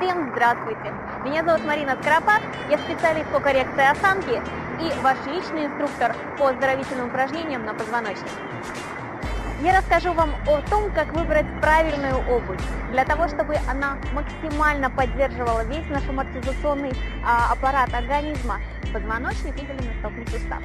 Всем здравствуйте! Меня зовут Марина Скоропад, я специалист по коррекции осанки и ваш личный инструктор по оздоровительным упражнениям на позвоночник. Я расскажу вам о том, как выбрать правильную обувь, для того, чтобы она максимально поддерживала весь наш амортизационный а, аппарат организма, позвоночник и голеностопный сустав.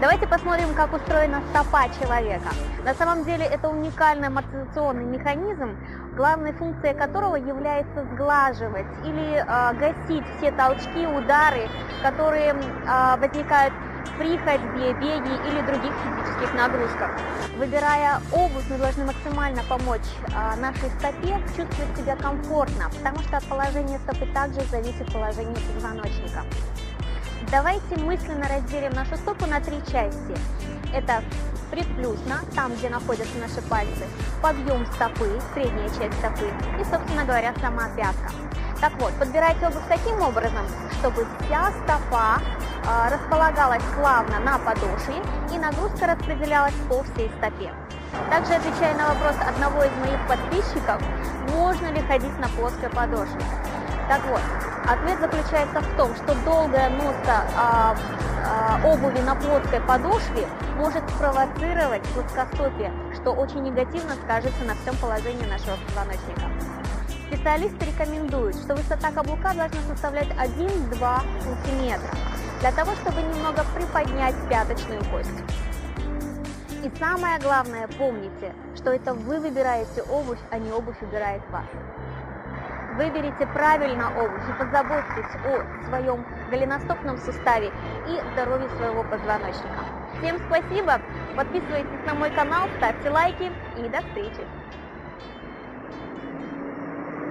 Давайте посмотрим, как устроена стопа человека. На самом деле это уникальный амортизационный механизм, главной функцией которого является сглаживать или э, гасить все толчки, удары, которые э, возникают при ходьбе, беге или других физических нагрузках. Выбирая обувь, мы должны максимально помочь э, нашей стопе чувствовать себя комфортно, потому что от положения стопы также зависит положение позвоночника. Давайте мысленно разделим нашу стопу на три части. Это предплюсно, там, где находятся наши пальцы, подъем стопы, средняя часть стопы и, собственно говоря, сама пятка. Так вот, подбирайте обувь таким образом, чтобы вся стопа э, располагалась плавно на подошве и нагрузка распределялась по всей стопе. Также отвечая на вопрос одного из моих подписчиков, можно ли ходить на плоской подошве. Так вот, ответ заключается в том, что долгая носа а, а, обуви на плоской подошве может спровоцировать плоскостопие, что очень негативно скажется на всем положении нашего позвоночника. Специалисты рекомендуют, что высота каблука должна составлять 1-2 см, для того, чтобы немного приподнять пяточную кость. И самое главное, помните, что это вы выбираете обувь, а не обувь выбирает вас. Выберите правильно обувь позаботьтесь о своем голеностопном суставе и здоровье своего позвоночника. Всем спасибо, подписывайтесь на мой канал, ставьте лайки и до встречи!